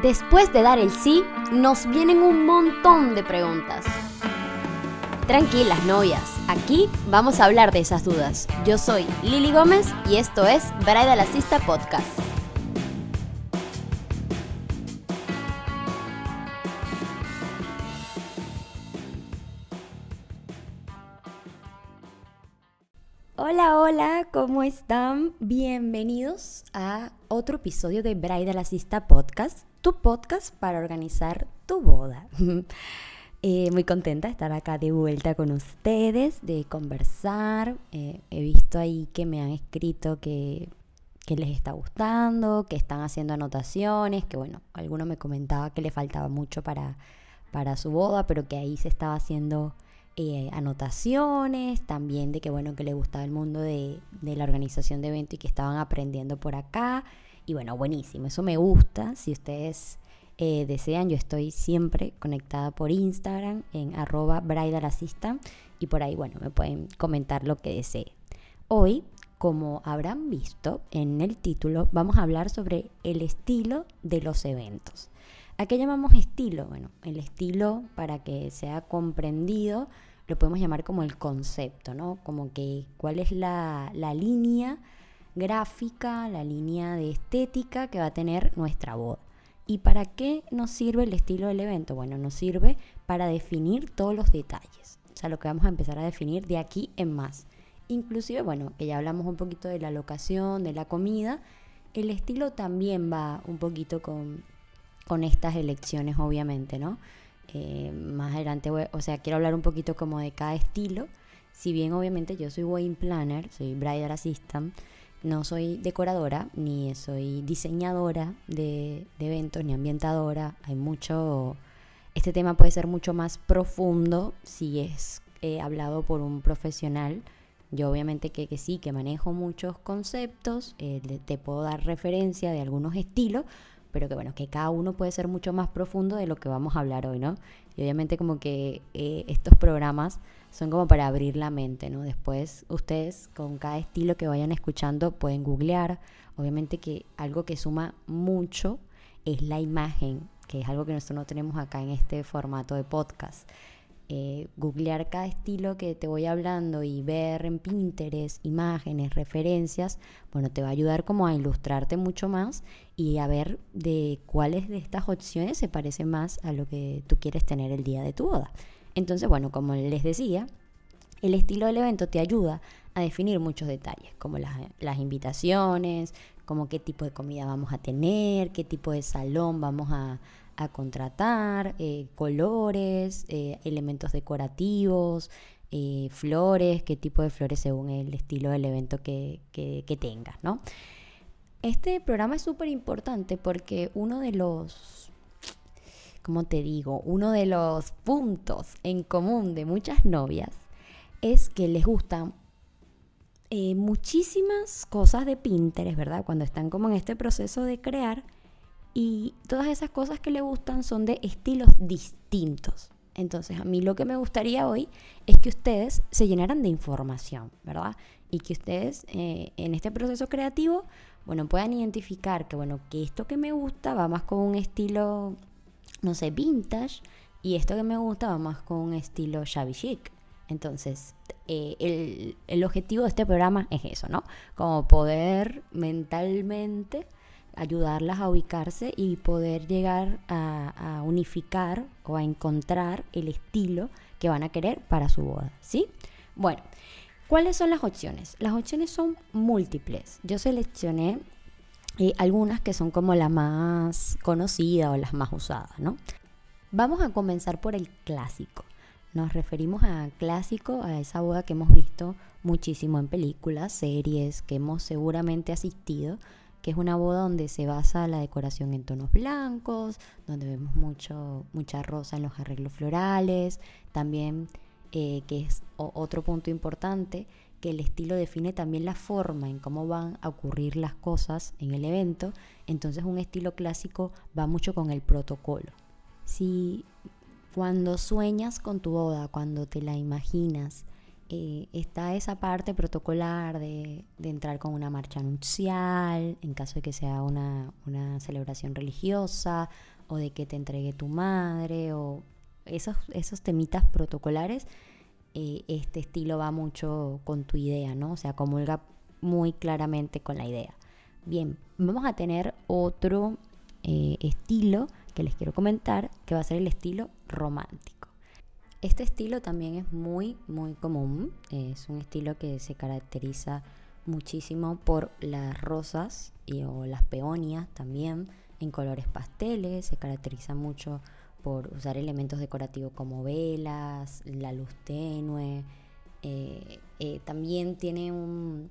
Después de dar el sí, nos vienen un montón de preguntas. Tranquilas, novias, aquí vamos a hablar de esas dudas. Yo soy Lili Gómez y esto es Bridal Assista Podcast. Hola, hola, ¿cómo están? Bienvenidos a otro episodio de Bridal Assista Podcast, tu podcast para organizar tu boda. Eh, muy contenta de estar acá de vuelta con ustedes, de conversar. Eh, he visto ahí que me han escrito que, que, les está gustando, que están haciendo anotaciones, que bueno, alguno me comentaba que le faltaba mucho para, para su boda, pero que ahí se estaba haciendo eh, anotaciones, también de que bueno, que le gustaba el mundo de, de la organización de eventos y que estaban aprendiendo por acá. Y bueno, buenísimo, eso me gusta. Si ustedes eh, desean, yo estoy siempre conectada por Instagram en arroba bridalassistant y por ahí, bueno, me pueden comentar lo que deseen. Hoy, como habrán visto en el título, vamos a hablar sobre el estilo de los eventos. ¿A qué llamamos estilo? Bueno, el estilo, para que sea comprendido, lo podemos llamar como el concepto, ¿no? Como que cuál es la, la línea gráfica, la línea de estética que va a tener nuestra boda. ¿Y para qué nos sirve el estilo del evento? Bueno, nos sirve para definir todos los detalles. O sea, lo que vamos a empezar a definir de aquí en más. Inclusive, bueno, que ya hablamos un poquito de la locación, de la comida, el estilo también va un poquito con, con estas elecciones, obviamente, ¿no? Eh, más adelante, o sea, quiero hablar un poquito como de cada estilo. Si bien obviamente yo soy wedding planner, soy bridal assistant, no soy decoradora, ni soy diseñadora de, eventos, ni ambientadora. Hay mucho... Este tema puede ser mucho más profundo si es eh, hablado por un profesional. Yo obviamente que, que sí, que manejo muchos conceptos, eh, te puedo dar referencia de algunos estilos, pero que bueno, que cada uno puede ser mucho más profundo de lo que vamos a hablar hoy, ¿no? Y obviamente como que eh, estos programas son como para abrir la mente, ¿no? Después ustedes con cada estilo que vayan escuchando pueden googlear. Obviamente que algo que suma mucho es la imagen, que es algo que nosotros no tenemos acá en este formato de podcast. Eh, googlear cada estilo que te voy hablando y ver en Pinterest imágenes, referencias, bueno, te va a ayudar como a ilustrarte mucho más y a ver de cuáles de estas opciones se parecen más a lo que tú quieres tener el día de tu boda. Entonces, bueno, como les decía, el estilo del evento te ayuda a definir muchos detalles, como las, invitaciones, como qué tipo de comida vamos a tener, qué tipo de salón vamos a, contratar, eh, colores, eh, elementos decorativos, eh, flores, qué tipo de flores según el estilo del evento que, que, tengas, ¿no? Este programa es súper importante porque uno de los como te digo, uno de los puntos en común de muchas novias es que les gustan muchísimas cosas de Pinterest, ¿verdad? Cuando están como en este proceso de crear y todas esas cosas que les gustan son de estilos distintos. Entonces, a mí lo que me gustaría hoy es que ustedes se llenaran de información, ¿verdad? Y que ustedes eh, en este proceso creativo, bueno, puedan identificar que, bueno, que esto que me gusta va más con un estilo no sé, vintage. Y esto que me gusta va más con un estilo shabby chic. Entonces, eh, el, objetivo de este programa es eso, ¿no? Como poder mentalmente ayudarlas a ubicarse y poder llegar a, unificar o a encontrar el estilo que van a querer para su boda, ¿sí? Bueno, ¿cuáles son las opciones? Las opciones son múltiples. Yo seleccioné y algunas que son como las más conocidas o las más usadas, ¿no? Vamos a comenzar por el clásico. Nos referimos a clásico, a esa boda que hemos visto muchísimo en películas, series, que hemos seguramente asistido, que es una boda donde se basa la decoración en tonos blancos, donde vemos mucho, mucha rosa en los arreglos florales, también, eh, que es otro punto importante, que el estilo define también la forma en cómo van a ocurrir las cosas en el evento, entonces un estilo clásico va mucho con el protocolo. Si cuando sueñas con tu boda, cuando te la imaginas está esa parte protocolar de, entrar con una marcha nupcial, en caso de que sea una, celebración religiosa, o de que te entregue tu madre, o esos, esos temitas protocolares, eh, este estilo va mucho con tu idea, ¿no? O sea, comulga muy claramente con la idea. Bien, vamos a tener otro eh, estilo que les quiero comentar, que va a ser el estilo romántico. Este estilo también es muy, muy común. Es un estilo que se caracteriza muchísimo por las rosas y, o las peonias también en colores pasteles. Se caracteriza mucho por usar elementos decorativos como velas, la luz tenue. Eh, eh, también tiene un,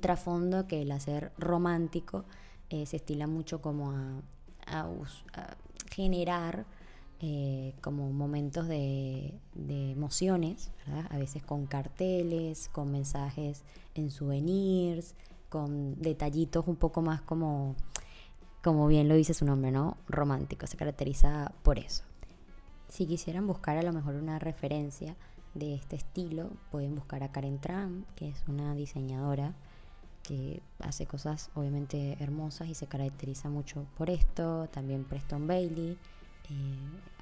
trasfondo que el hacer romántico eh, se estila mucho como a generar eh, como momentos de, emociones, a veces con carteles, con mensajes en souvenirs, con detallitos un poco más como, como bien lo dice su nombre, ¿no? Romántico, se caracteriza por eso. Si quisieran buscar a lo mejor una referencia de este estilo, pueden buscar a Karen Tran, que es una diseñadora que hace cosas obviamente hermosas y se caracteriza mucho por esto. También Preston Bailey, eh,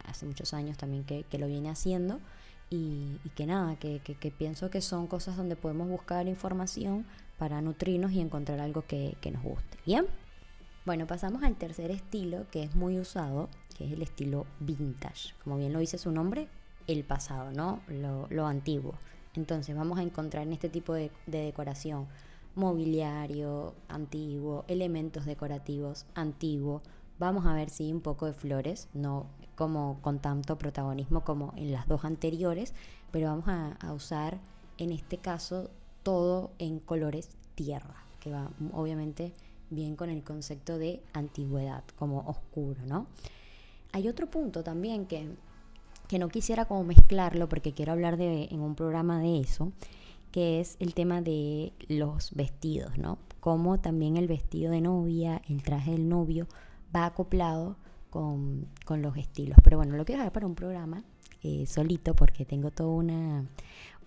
hace muchos años también que, lo viene haciendo y, que nada, que, pienso que son cosas donde podemos buscar información para nutrirnos y encontrar algo que, nos guste. Bien, bueno, pasamos al tercer estilo que es muy usado, que es el estilo vintage. Como bien lo dice su nombre, el pasado, ¿no? Lo, antiguo. Entonces vamos a encontrar en este tipo de, de decoración mobiliario antiguo, elementos decorativos antiguos, Vamos a ver si un poco de flores, no como con tanto protagonismo como en las dos anteriores, pero vamos a, usar en este caso todo en colores tierra, que va obviamente bien con el concepto de antigüedad, como oscuro, ¿no? Hay otro punto también que, que no quisiera como mezclarlo porque quiero hablar de, en un programa de eso, que es el tema de los vestidos, ¿no? Como también el vestido de novia, el traje del novio, va acoplado con, los estilos. Pero bueno, lo quiero dejar para un programa eh, solito porque tengo toda una,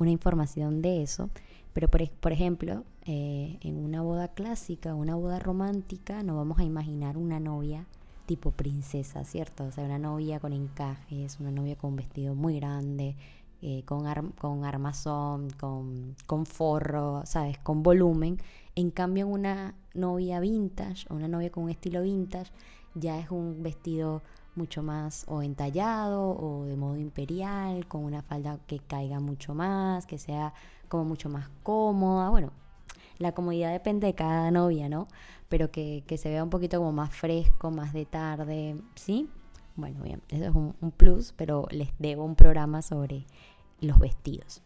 información de eso. Pero por, por ejemplo, eh, en una boda clásica, una boda romántica, no vamos a imaginar una novia tipo princesa, ¿cierto? O sea, una novia con encajes, una novia con un vestido muy grande, eh, con, con armazón, con, con forro, ¿sabes? Con volumen. En cambio, una novia vintage una novia con un estilo vintage ya es un vestido mucho más o entallado o de modo imperial, con una falda que caiga mucho más, que sea como mucho más cómoda. Bueno, la comodidad depende de cada novia, ¿no? Pero que, se vea un poquito como más fresco, más de tarde, ¿sí? Bueno, bien, eso es un plus, pero les debo un programa sobre los vestidos.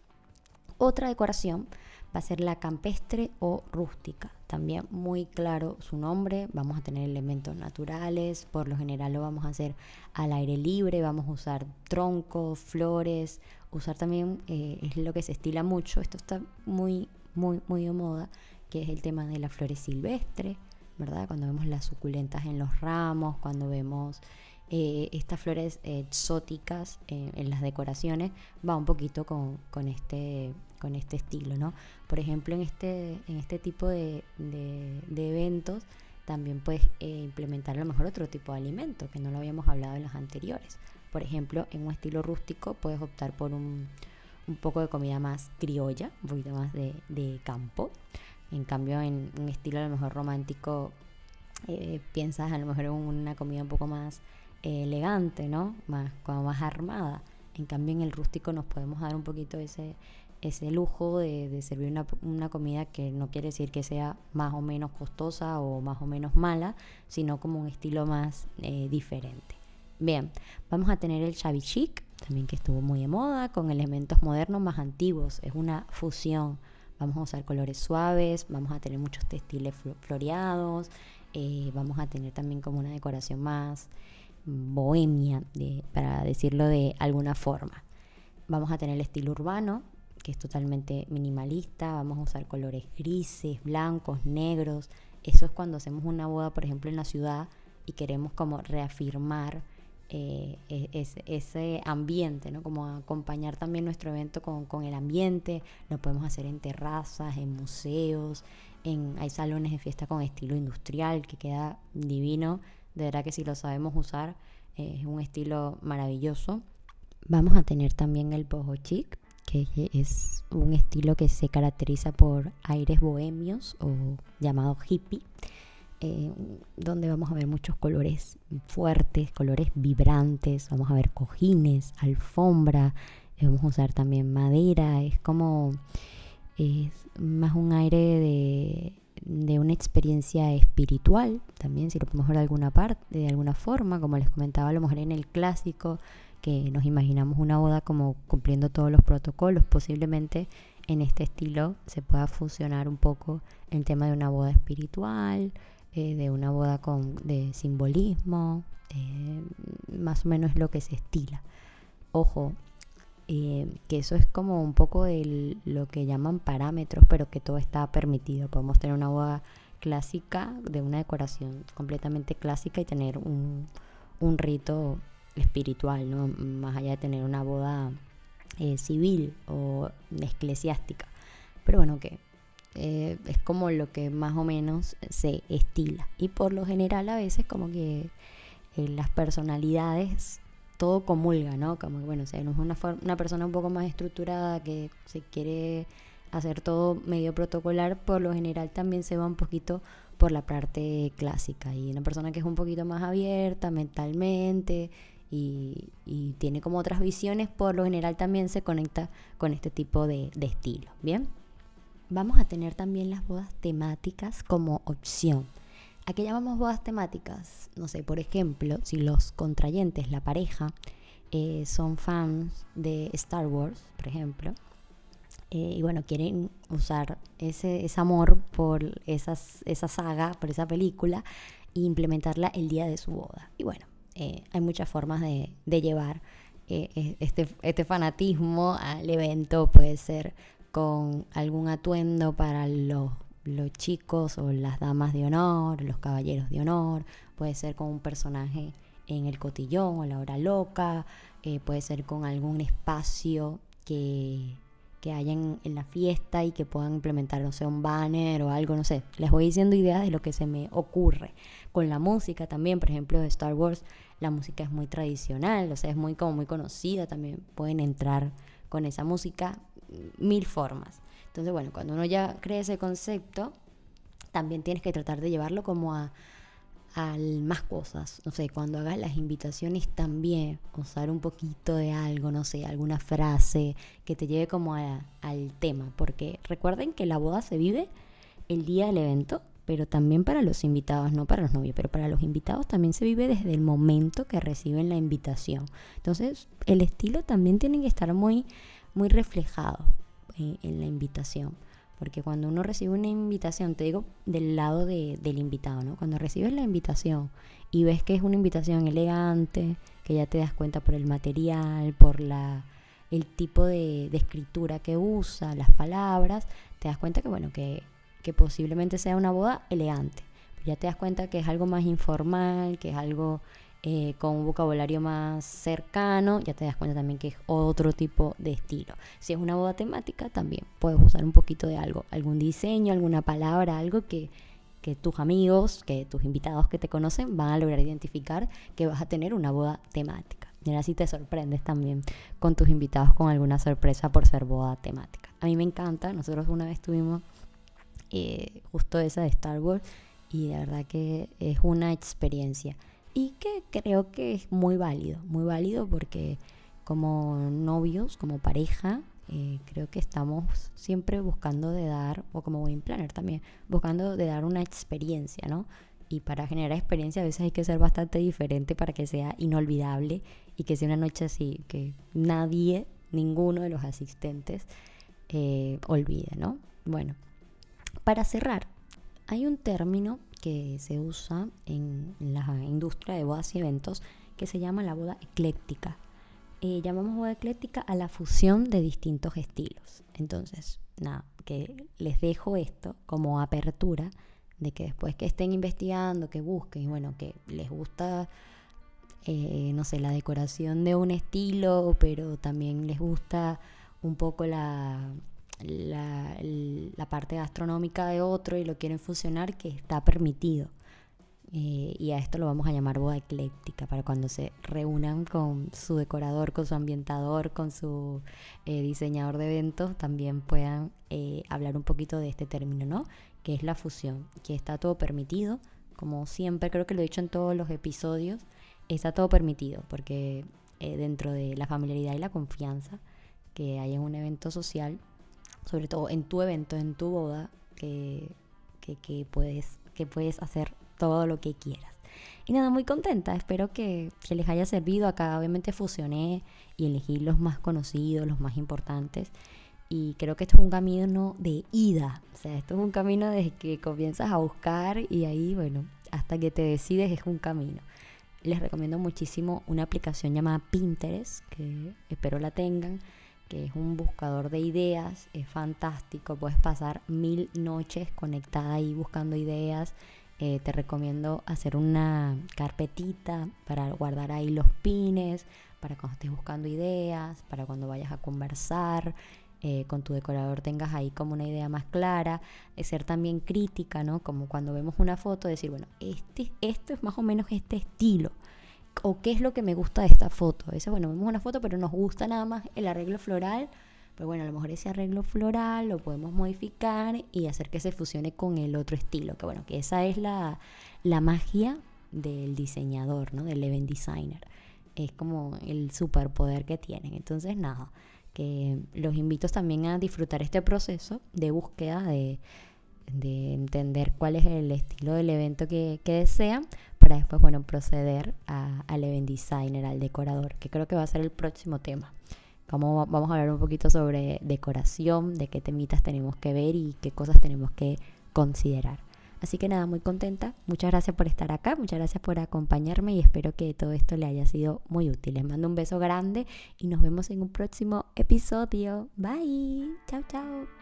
Otra decoración va a ser la campestre o rústica. También muy claro su nombre, vamos a tener elementos naturales, por lo general lo vamos a hacer al aire libre, vamos a usar troncos, flores, usar también, eh, es lo que se estila mucho, esto está muy, muy, muy de moda, que es el tema de las flores silvestres, ¿verdad? Cuando vemos las suculentas en los ramos, cuando vemos eh, estas flores exóticas eh, en las decoraciones, va un poquito con, con este con este estilo, ¿no? Por ejemplo, en este, en este tipo de, eventos también puedes eh, implementar a lo mejor otro tipo de alimento que no lo habíamos hablado en los anteriores. Por ejemplo, en un estilo rústico puedes optar por un, poco de comida más criolla, un poquito más de, campo. En cambio, en un estilo a lo mejor romántico, eh, piensas a lo mejor en una comida un poco más eh, elegante, ¿no? Más, más armada. En cambio, en el rústico nos podemos dar un poquito ese, ese lujo de, servir una, comida que no quiere decir que sea más o menos costosa o más o menos mala, sino como un estilo más eh, diferente. Bien, vamos a tener el shabby chic, también que estuvo muy de moda, con elementos modernos más antiguos. Es una fusión. Vamos a usar colores suaves, vamos a tener muchos textiles floreados, eh, vamos a tener también como una decoración más bohemia, para decirlo de alguna forma. Vamos a tener el estilo urbano, que es totalmente minimalista, vamos a usar colores grises, blancos, negros. Eso es cuando hacemos una boda, por ejemplo, en la ciudad y queremos como reafirmar eh, e, ese ambiente, ¿no? Como acompañar también nuestro evento con, el ambiente. Lo podemos hacer en terrazas, en museos, en, hay salones de fiesta con estilo industrial que queda divino. De verdad que si lo sabemos usar, eh, es un estilo maravilloso. Vamos a tener también el boho chic, que es un estilo que se caracteriza por aires bohemios o llamado hippie. Eh, donde vamos a ver muchos colores fuertes, colores vibrantes, vamos a ver cojines, alfombra, eh, vamos a usar también madera, es como es más un aire de, de, una experiencia espiritual, también si lo podemos ver de alguna parte, de alguna forma, como les comentaba a lo mejor en el clásico, que nos imaginamos una boda como cumpliendo todos los protocolos, posiblemente en este estilo se pueda fusionar un poco el tema de una boda espiritual, eh, de una boda con, de simbolismo, eh, más o menos lo que se estila. Ojo, eh, que eso es como un poco de lo que llaman parámetros, pero que todo está permitido. Podemos tener una boda clásica, de una decoración completamente clásica y tener un, un rito espiritual, ¿no? más allá de tener una boda civil o eclesiástica. Pero bueno, que eh, es como lo que más o menos se estila. Y por lo general a veces como que eh, las personalidades todo comulga, ¿no? Como que bueno, o sea, no es una, una persona un poco más estructurada que se quiere hacer todo medio protocolar, por lo general también se va un poquito por la parte clásica. Y una persona que es un poquito más abierta mentalmente y, tiene como otras visiones, por lo general también se conecta con este tipo de, de estilo. ¿Bien? vamos a tener también las bodas temáticas como opción. ¿A qué llamamos bodas temáticas? No sé, por ejemplo, si los contrayentes, la pareja, eh, son fans de Star Wars, por ejemplo, eh, y bueno, quieren usar ese, amor por esa saga, por esa película, e implementarla el día de su boda. Y bueno, eh, hay muchas formas de, de llevar este, este fanatismo al evento, puede ser con algún atuendo para los, chicos o las damas de honor, los caballeros de honor, puede ser con un personaje en el cotillón o la hora loca, eh, puede ser con algún espacio que, que haya en, la fiesta y que puedan implementar, no sé, un banner o algo, no sé. Les voy diciendo ideas de lo que se me ocurre. Con la música también, por ejemplo, de Star Wars, la música es muy tradicional, o sea, es muy como muy conocida, también pueden entrar con esa música mil formas. Entonces, bueno, cuando uno ya cree ese concepto, también tienes que tratar de llevarlo como a, más cosas. No sé, cuando hagas las invitaciones también usar un poquito de algo, no sé, alguna frase que te lleve como al tema. Porque recuerden que la boda se vive el día del evento, pero también para los invitados, no para los novios, pero para los invitados también se vive desde el momento que reciben la invitación. Entonces, el estilo también tiene que estar muy muy reflejado en, la invitación. Porque cuando uno recibe una invitación, te digo del lado del invitado, ¿no? Cuando recibes la invitación y ves que es una invitación elegante, que ya te das cuenta por el material, por la, el tipo de, escritura que usa, las palabras, te das cuenta que, bueno, que, que posiblemente sea una boda elegante. Ya te das cuenta que es algo más informal, que es algo eh, con un vocabulario más cercano, ya te das cuenta también que es otro tipo de estilo. Si es una boda temática, también puedes usar un poquito de algo, algún diseño, alguna palabra, algo que, tus amigos, que tus invitados que te conocen van a lograr identificar que vas a tener una boda temática. Y ahora sí te sorprendes también con tus invitados con alguna sorpresa por ser boda temática. A mí me encanta, nosotros una vez tuvimos eh, justo esa de Star Wars y de verdad que es una experiencia y que creo que es muy válido, muy válido porque como novios, como pareja, eh, creo que estamos siempre buscando de dar, o como wedding planner también, buscando de dar una experiencia, ¿no? Y para generar experiencia a veces hay que ser bastante diferente para que sea inolvidable y que sea una noche así, que nadie, ninguno de los asistentes eh, olvide, ¿no? Bueno, para cerrar, hay un término que se usa en la industria de bodas y eventos que se llama la boda ecléctica. Eh, llamamos boda ecléctica a la fusión de distintos estilos. Entonces, nada, que les dejo esto como apertura de que después que estén investigando, que busquen y bueno, que les gusta eh, no sé, la decoración de un estilo, pero también les gusta un poco la, la, parte gastronómica de otro y lo quieren fusionar, que está permitido. Eh, y a esto lo vamos a llamar boda ecléctica, para cuando se reúnan con su decorador, con su ambientador, con su eh, diseñador de eventos, también puedan eh, hablar un poquito de este término, ¿no? Que es la fusión, que está todo permitido, como siempre creo que lo he dicho en todos los episodios, está todo permitido, porque dentro de la familiaridad y la confianza que hay en un evento social, sobre todo en tu evento, en tu boda, que, que puedes, que puedes hacer todo lo que quieras. Y nada, muy contenta. Espero que, les haya servido. Acá obviamente fusioné y elegí los más conocidos, los más importantes. Y creo que esto es un camino de ida. O sea, esto es un camino desde que comienzas a buscar y ahí, bueno, hasta que te decides es un camino. Les recomiendo muchísimo una aplicación llamada Pinterest, que espero la tengan, que es un buscador de ideas. Es fantástico. Puedes pasar mil noches conectada ahí buscando ideas eh, te recomiendo hacer una carpetita para guardar ahí los pines, para cuando estés buscando ideas, para cuando vayas a conversar. Eh, con tu decorador tengas ahí como una idea más clara, ser también crítica, ¿no? Como cuando vemos una foto, decir, bueno, este, esto es más o menos este estilo, o qué es lo que me gusta de esta foto. A bueno, vemos una foto, pero nos gusta nada más el arreglo floral, pero bueno, a lo mejor ese arreglo floral lo podemos modificar y hacer que se fusione con el otro estilo. Que bueno, que esa es la, magia del diseñador, ¿no? Del event designer. Es como el superpoder que tienen. Entonces, nada, que los invito también a disfrutar este proceso de búsqueda, de, entender cuál es el estilo del evento que, desean, para después, bueno, proceder al event designer, al decorador, que creo que va a ser el próximo tema. Vamos, vamos a hablar un poquito sobre decoración, de qué temitas tenemos que ver y qué cosas tenemos que considerar. Así que nada, muy contenta. Muchas gracias por estar acá, muchas gracias por acompañarme y espero que todo esto le haya sido muy útil. Les mando un beso grande y nos vemos en un próximo episodio. Bye. Chao, chao.